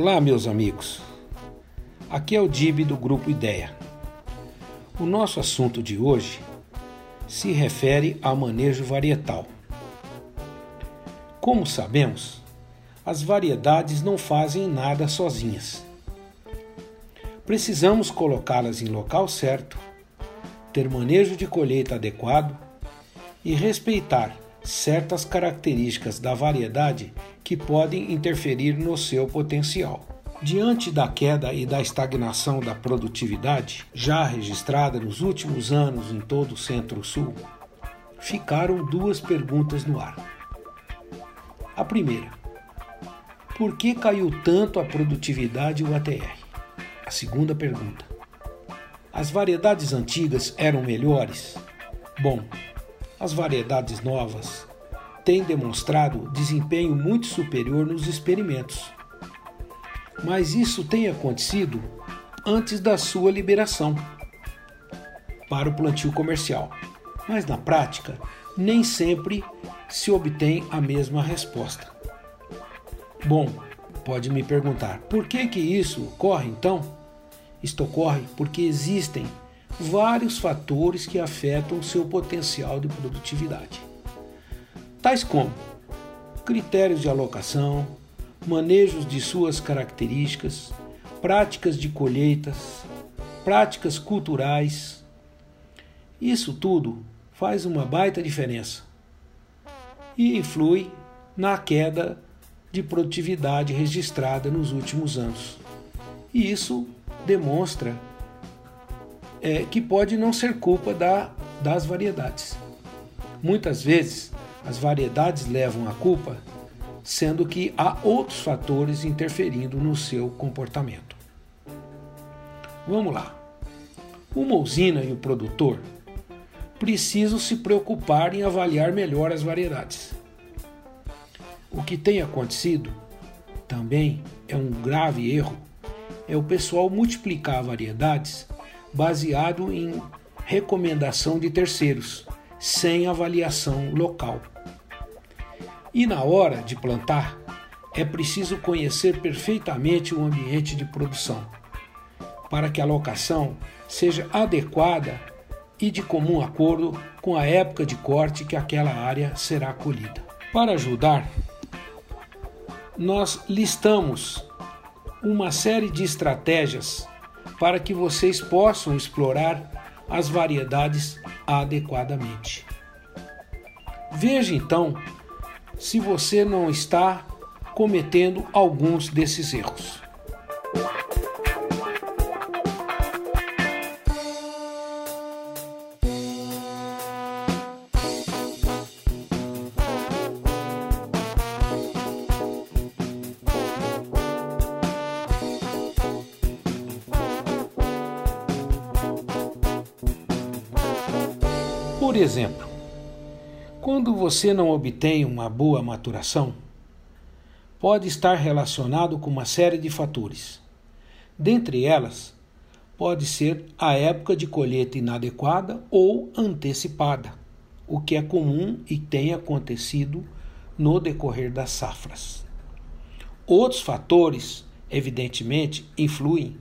Olá, meus amigos. Aqui é o Dib do Grupo Ideia. O nosso assunto de hoje se refere ao manejo varietal. Como sabemos, as variedades não fazem nada sozinhas. Precisamos colocá-las em local certo, ter manejo de colheita adequado e respeitar certas características da variedade que podem interferir no seu potencial. Diante da queda e da estagnação da produtividade, já registrada nos últimos anos em todo o Centro-Sul, ficaram duas perguntas no ar. A primeira: por que caiu tanto a produtividade UATR? A segunda pergunta: as variedades antigas eram melhores? Bom, as variedades novas têm demonstrado desempenho muito superior nos experimentos. Mas isso tem acontecido antes da sua liberação para o plantio comercial. Mas na prática, nem sempre se obtém a mesma resposta. Bom, pode me perguntar, por que que isso ocorre então? Isto ocorre porque existem vários fatores que afetam seu potencial de produtividade, tais como critérios de alocação, manejos de suas características, práticas de colheitas, práticas culturais. Isso tudo faz uma baita diferença e influi na queda de produtividade registrada nos últimos anos. E isso demonstra é, que pode não ser culpa da, das variedades. Muitas vezes as variedades levam a culpa, sendo que há outros fatores interferindo no seu comportamento. Vamos lá. Uma usina e o produtor precisam se preocupar em avaliar melhor as variedades. O que tem acontecido também é um grave erro é o pessoal multiplicar variedades baseado em recomendação de terceiros, sem avaliação local. E na hora de plantar, é preciso conhecer perfeitamente o ambiente de produção, para que a locação seja adequada e de comum acordo com a época de corte que aquela área será colhida. Para ajudar, nós listamos uma série de estratégias para que vocês possam explorar as variedades adequadamente. Veja então se você não está cometendo alguns desses erros. Você não obtém uma boa maturação, pode estar relacionado com uma série de fatores. Dentre elas, pode ser a época de colheita inadequada ou antecipada, o que é comum e tem acontecido no decorrer das safras. Outros fatores, evidentemente, influem,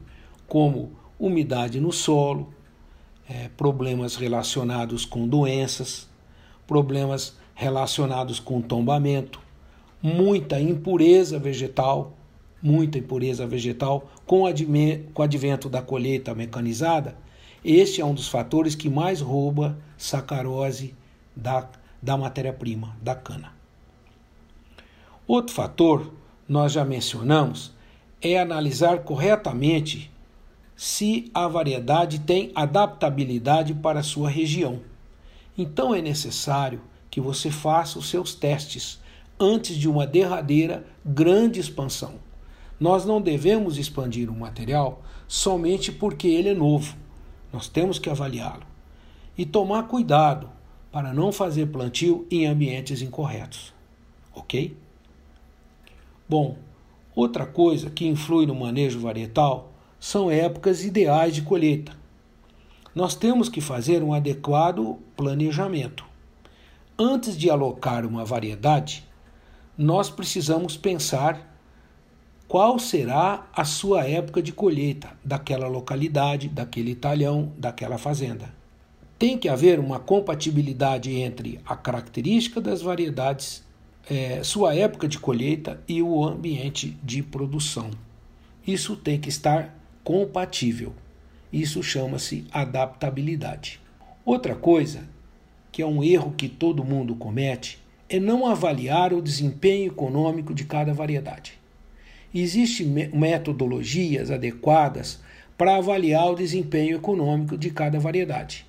como umidade no solo, é, problemas relacionados com doenças, problemas relacionados com tombamento, muita impureza vegetal, muita impureza vegetal com o advento da colheita mecanizada. Este é um dos fatores que mais rouba sacarose da, da matéria-prima, da cana. Outro fator, nós já mencionamos, é analisar corretamente se a variedade tem adaptabilidade para a sua região. Então é necessário que você faça os seus testes antes de uma derradeira grande expansão. Nós não devemos expandir um material somente porque ele é novo. Nós temos que avaliá-lo e tomar cuidado para não fazer plantio em ambientes incorretos. Ok? Bom, outra coisa que influi no manejo varietal são épocas ideais de colheita. Nós temos que fazer um adequado planejamento. Antes de alocar uma variedade, nós precisamos pensar qual será a sua época de colheita daquela localidade, daquele talhão, daquela fazenda. Tem que haver uma compatibilidade entre a característica das variedades, é, sua época de colheita e o ambiente de produção. Isso tem que estar compatível. Isso chama-se adaptabilidade. Outra coisa, que é um erro que todo mundo comete, é não avaliar o desempenho econômico de cada variedade. Existem metodologias adequadas para avaliar o desempenho econômico de cada variedade.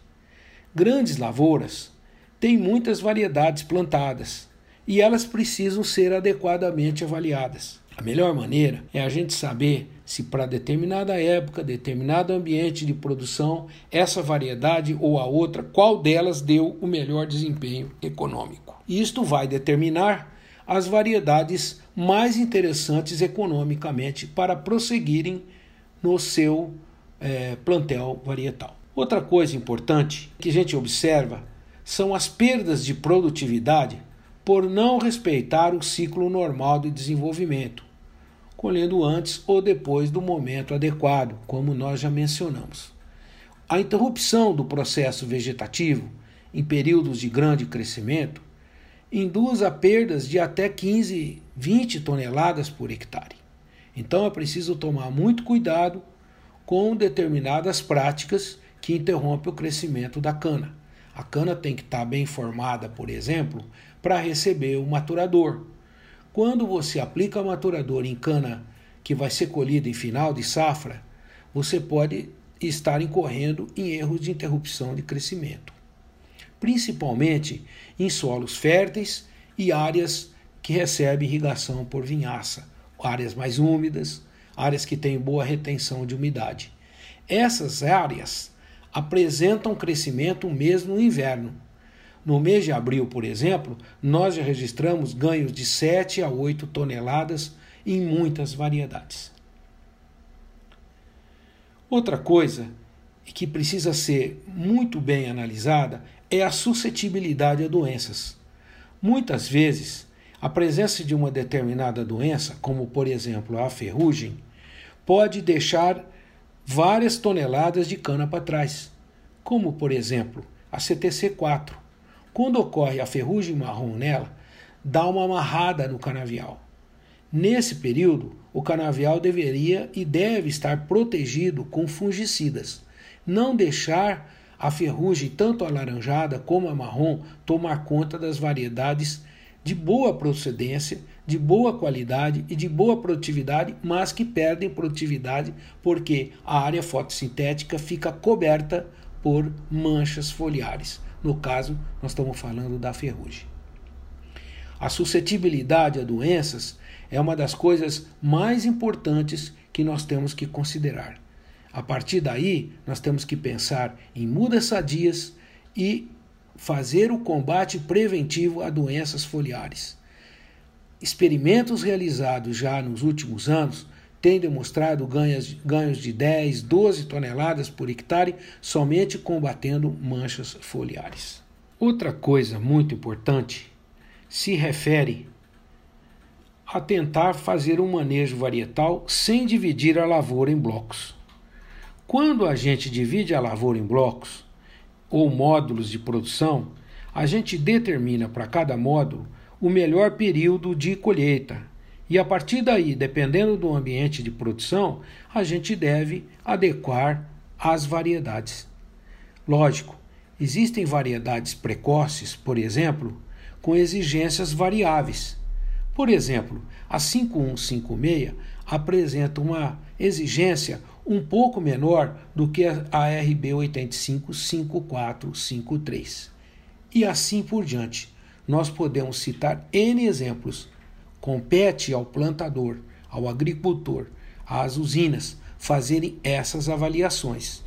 Grandes lavouras têm muitas variedades plantadas e elas precisam ser adequadamente avaliadas. A melhor maneira é a gente saber se para determinada época, determinado ambiente de produção, essa variedade ou a outra, qual delas deu o melhor desempenho econômico. Isto vai determinar as variedades mais interessantes economicamente para prosseguirem no seu é, plantel varietal. Outra coisa importante que a gente observa são as perdas de produtividade por não respeitar o ciclo normal de desenvolvimento colhendo antes ou depois do momento adequado, como nós já mencionamos. A interrupção do processo vegetativo em períodos de grande crescimento induz a perdas de até 15, 20 toneladas por hectare. Então é preciso tomar muito cuidado com determinadas práticas que interrompem o crescimento da cana. A cana tem que estar bem formada, por exemplo, para receber o maturador. Quando você aplica maturador em cana que vai ser colhida em final de safra, você pode estar incorrendo em erros de interrupção de crescimento, principalmente em solos férteis e áreas que recebem irrigação por vinhaça, áreas mais úmidas, áreas que têm boa retenção de umidade. Essas áreas apresentam crescimento mesmo no inverno, no mês de abril, por exemplo, nós já registramos ganhos de 7 a 8 toneladas em muitas variedades. Outra coisa que precisa ser muito bem analisada é a suscetibilidade a doenças. Muitas vezes, a presença de uma determinada doença, como por exemplo a ferrugem, pode deixar várias toneladas de cana para trás, como por exemplo a CTC4, quando ocorre a ferrugem marrom nela, dá uma amarrada no canavial. Nesse período, o canavial deveria e deve estar protegido com fungicidas. Não deixar a ferrugem, tanto alaranjada como a marrom, tomar conta das variedades de boa procedência, de boa qualidade e de boa produtividade, mas que perdem produtividade porque a área fotossintética fica coberta por manchas foliares. No caso, nós estamos falando da ferrugem. A suscetibilidade a doenças é uma das coisas mais importantes que nós temos que considerar. A partir daí, nós temos que pensar em mudas sadias e fazer o combate preventivo a doenças foliares. Experimentos realizados já nos últimos anos tem demonstrado ganhos, ganhos de 10, 12 toneladas por hectare somente combatendo manchas foliares. Outra coisa muito importante se refere a tentar fazer um manejo varietal sem dividir a lavoura em blocos. Quando a gente divide a lavoura em blocos ou módulos de produção, a gente determina para cada módulo o melhor período de colheita, e a partir daí, dependendo do ambiente de produção, a gente deve adequar as variedades. Lógico, existem variedades precoces, por exemplo, com exigências variáveis. Por exemplo, a 5156 apresenta uma exigência um pouco menor do que a RB 855453. E assim por diante. Nós podemos citar N exemplos Compete ao plantador, ao agricultor, às usinas fazerem essas avaliações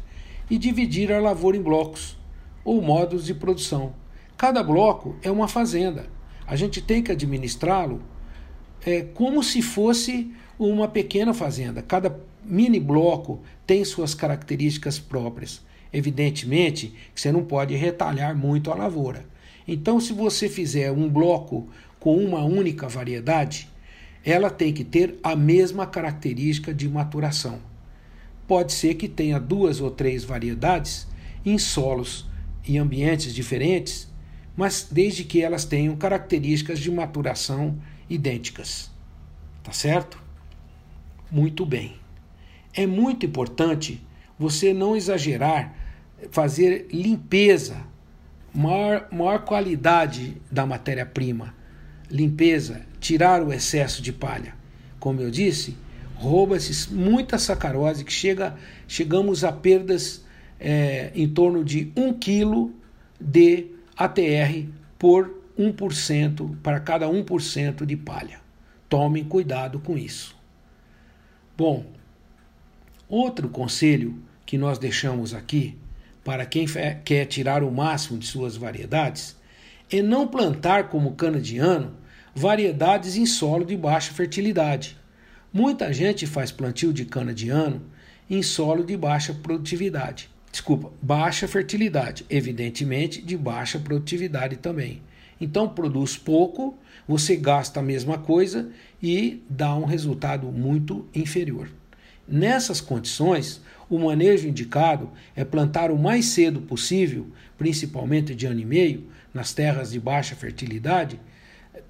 e dividir a lavoura em blocos ou modos de produção. Cada bloco é uma fazenda. A gente tem que administrá-lo é, como se fosse uma pequena fazenda. Cada mini bloco tem suas características próprias. Evidentemente você não pode retalhar muito a lavoura. Então, se você fizer um bloco com uma única variedade, ela tem que ter a mesma característica de maturação. Pode ser que tenha duas ou três variedades em solos e ambientes diferentes, mas desde que elas tenham características de maturação idênticas. Tá certo? Muito bem. É muito importante você não exagerar, fazer limpeza, maior, maior qualidade da matéria-prima. Limpeza, tirar o excesso de palha. Como eu disse, rouba-se muita sacarose que chega, chegamos a perdas é, em torno de 1 kg de ATR por 1% para cada 1% de palha. Tomem cuidado com isso. Bom, outro conselho que nós deixamos aqui para quem quer tirar o máximo de suas variedades é não plantar como cana-de-ano variedades em solo de baixa fertilidade. Muita gente faz plantio de cana-de-ano em solo de baixa produtividade. Desculpa, baixa fertilidade, evidentemente de baixa produtividade também. Então produz pouco, você gasta a mesma coisa e dá um resultado muito inferior. Nessas condições, o manejo indicado é plantar o mais cedo possível, principalmente de ano e meio, nas terras de baixa fertilidade,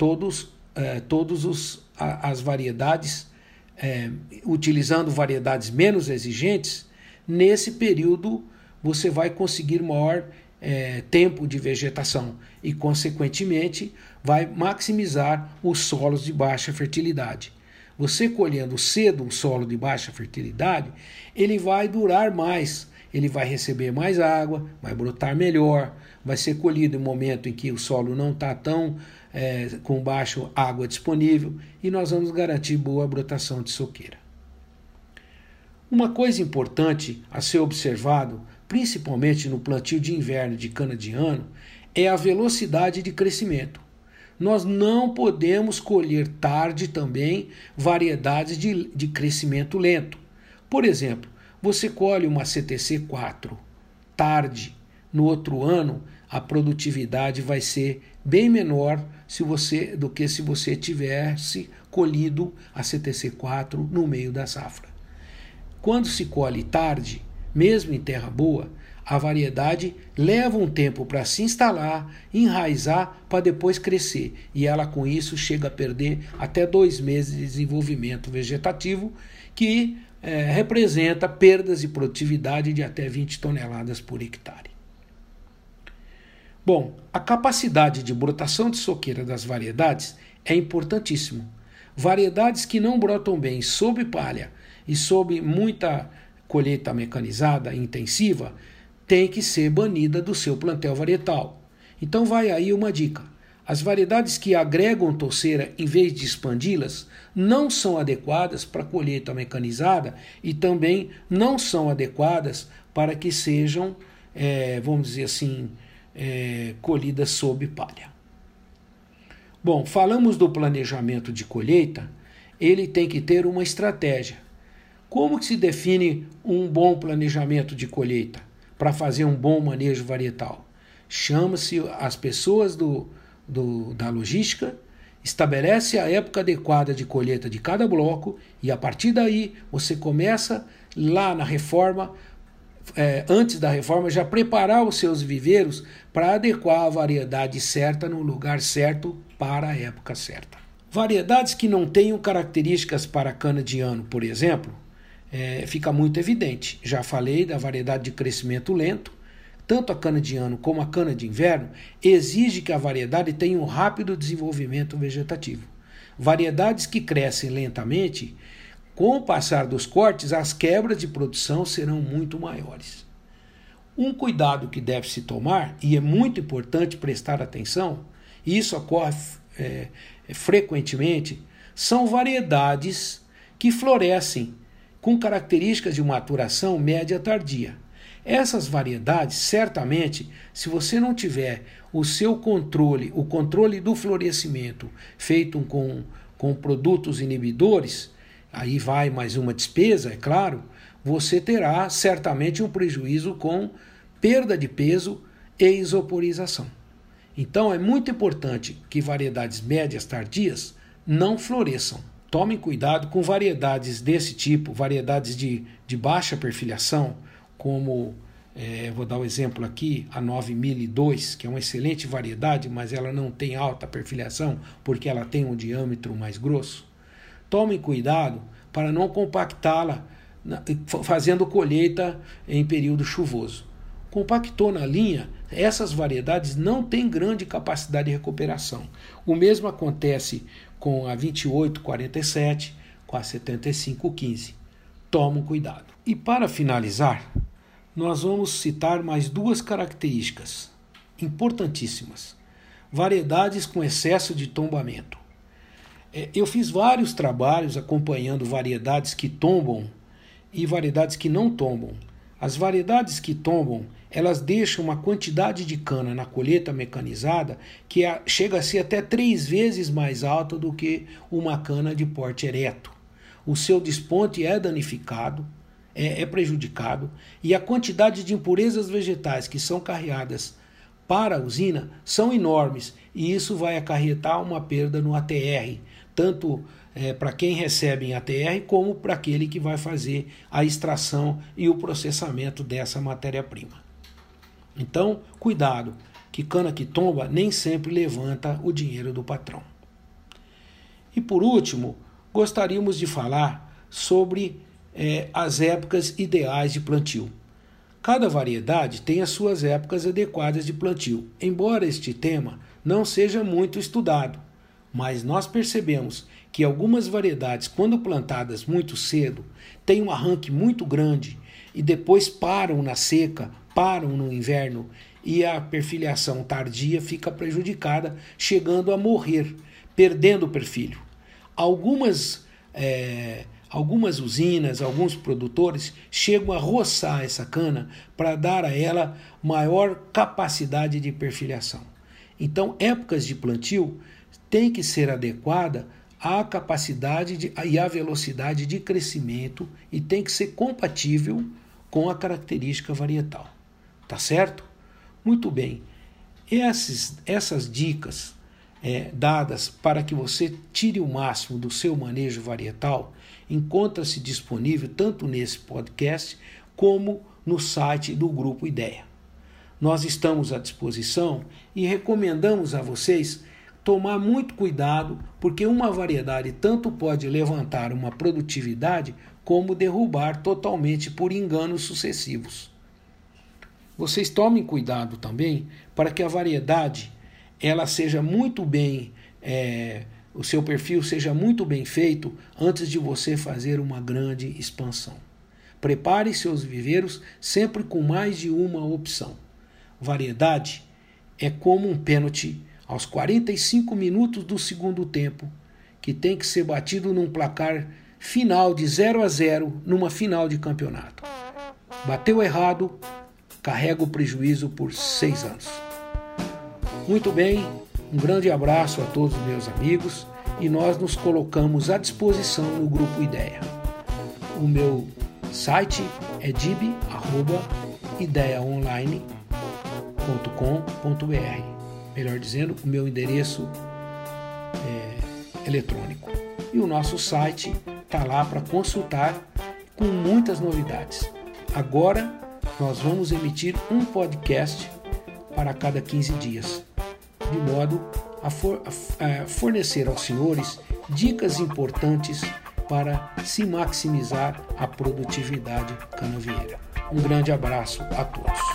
todos, eh, todos os, as variedades, eh, utilizando variedades menos exigentes, nesse período você vai conseguir maior é, tempo de vegetação e, consequentemente, vai maximizar os solos de baixa fertilidade. Você colhendo cedo um solo de baixa fertilidade, ele vai durar mais, ele vai receber mais água, vai brotar melhor, vai ser colhido em momento em que o solo não está tão é, com baixa água disponível e nós vamos garantir boa brotação de soqueira. Uma coisa importante a ser observado principalmente no plantio de inverno de cana-de-ano, é a velocidade de crescimento. Nós não podemos colher tarde também variedades de, de crescimento lento. Por exemplo, você colhe uma CTC 4 tarde, no outro ano a produtividade vai ser bem menor se você do que se você tivesse colhido a CTC 4 no meio da safra. Quando se colhe tarde, mesmo em terra boa, a variedade leva um tempo para se instalar, enraizar, para depois crescer. E ela, com isso, chega a perder até dois meses de desenvolvimento vegetativo, que é, representa perdas de produtividade de até 20 toneladas por hectare. Bom, a capacidade de brotação de soqueira das variedades é importantíssimo. Variedades que não brotam bem sob palha e sob muita colheita mecanizada intensiva tem que ser banida do seu plantel varietal. Então vai aí uma dica. As variedades que agregam torceira em vez de expandi-las não são adequadas para colheita mecanizada e também não são adequadas para que sejam, é, vamos dizer assim, é, colhidas sob palha. Bom, falamos do planejamento de colheita, ele tem que ter uma estratégia. Como que se define um bom planejamento de colheita para fazer um bom manejo varietal? Chama-se as pessoas do, do, da logística, estabelece a época adequada de colheita de cada bloco e a partir daí você começa lá na reforma, é, antes da reforma, já preparar os seus viveiros para adequar a variedade certa no lugar certo para a época certa. Variedades que não tenham características para cana de ano, por exemplo, é, fica muito evidente. Já falei da variedade de crescimento lento. Tanto a cana de ano como a cana de inverno exige que a variedade tenha um rápido desenvolvimento vegetativo. Variedades que crescem lentamente, com o passar dos cortes, as quebras de produção serão muito maiores. Um cuidado que deve se tomar, e é muito importante prestar atenção, e isso ocorre é, frequentemente, são variedades que florescem com características de maturação média tardia. Essas variedades, certamente, se você não tiver o seu controle, o controle do florescimento feito com, com produtos inibidores, aí vai mais uma despesa, é claro, você terá certamente um prejuízo com perda de peso e isoporização. Então é muito importante que variedades médias tardias não floresçam. Tomem cuidado com variedades desse tipo, variedades de, de baixa perfilhação, como é, vou dar o um exemplo aqui, a 9002, que é uma excelente variedade, mas ela não tem alta perfilhação porque ela tem um diâmetro mais grosso. Tomem cuidado para não compactá-la fazendo colheita em período chuvoso. Compactou na linha, essas variedades não têm grande capacidade de recuperação. O mesmo acontece com a 2847, com a 7515. Tomem cuidado. E para finalizar, nós vamos citar mais duas características importantíssimas: variedades com excesso de tombamento. É, eu fiz vários trabalhos acompanhando variedades que tombam e variedades que não tombam. As variedades que tombam, elas deixam uma quantidade de cana na colheita mecanizada que chega a ser até três vezes mais alta do que uma cana de porte ereto. O seu desponte é danificado, é, é prejudicado e a quantidade de impurezas vegetais que são carreadas para a usina são enormes e isso vai acarretar uma perda no ATR, tanto é, para quem recebe em ATR como para aquele que vai fazer a extração e o processamento dessa matéria-prima. Então, cuidado, que cana que tomba nem sempre levanta o dinheiro do patrão. E por último, gostaríamos de falar sobre é, as épocas ideais de plantio. Cada variedade tem as suas épocas adequadas de plantio, embora este tema não seja muito estudado, mas nós percebemos que algumas variedades, quando plantadas muito cedo, têm um arranque muito grande e depois param na seca, param no inverno e a perfilhação tardia fica prejudicada, chegando a morrer, perdendo o perfilho. Algumas é, Algumas usinas, alguns produtores chegam a roçar essa cana para dar a ela maior capacidade de perfilhação. Então, épocas de plantio têm que ser adequada à capacidade de, e à velocidade de crescimento e tem que ser compatível com a característica varietal. Tá certo? Muito bem. Essas, essas dicas é, dadas para que você tire o máximo do seu manejo varietal encontra-se disponível tanto nesse podcast como no site do Grupo Ideia. Nós estamos à disposição e recomendamos a vocês tomar muito cuidado, porque uma variedade tanto pode levantar uma produtividade como derrubar totalmente por enganos sucessivos. Vocês tomem cuidado também para que a variedade ela seja muito bem, é, o seu perfil seja muito bem feito antes de você fazer uma grande expansão. Prepare seus viveiros sempre com mais de uma opção. Variedade é como um pênalti aos 45 minutos do segundo tempo, que tem que ser batido num placar final de 0 a 0 numa final de campeonato. Bateu errado, carrega o prejuízo por seis anos. Muito bem, um grande abraço a todos os meus amigos e nós nos colocamos à disposição no grupo Ideia. O meu site é dib@ideiaonline.com.br. Melhor dizendo, o meu endereço é eletrônico. E o nosso site está lá para consultar com muitas novidades. Agora nós vamos emitir um podcast para cada 15 dias de modo a, for, a fornecer aos senhores dicas importantes para se maximizar a produtividade canavieira. Um grande abraço a todos.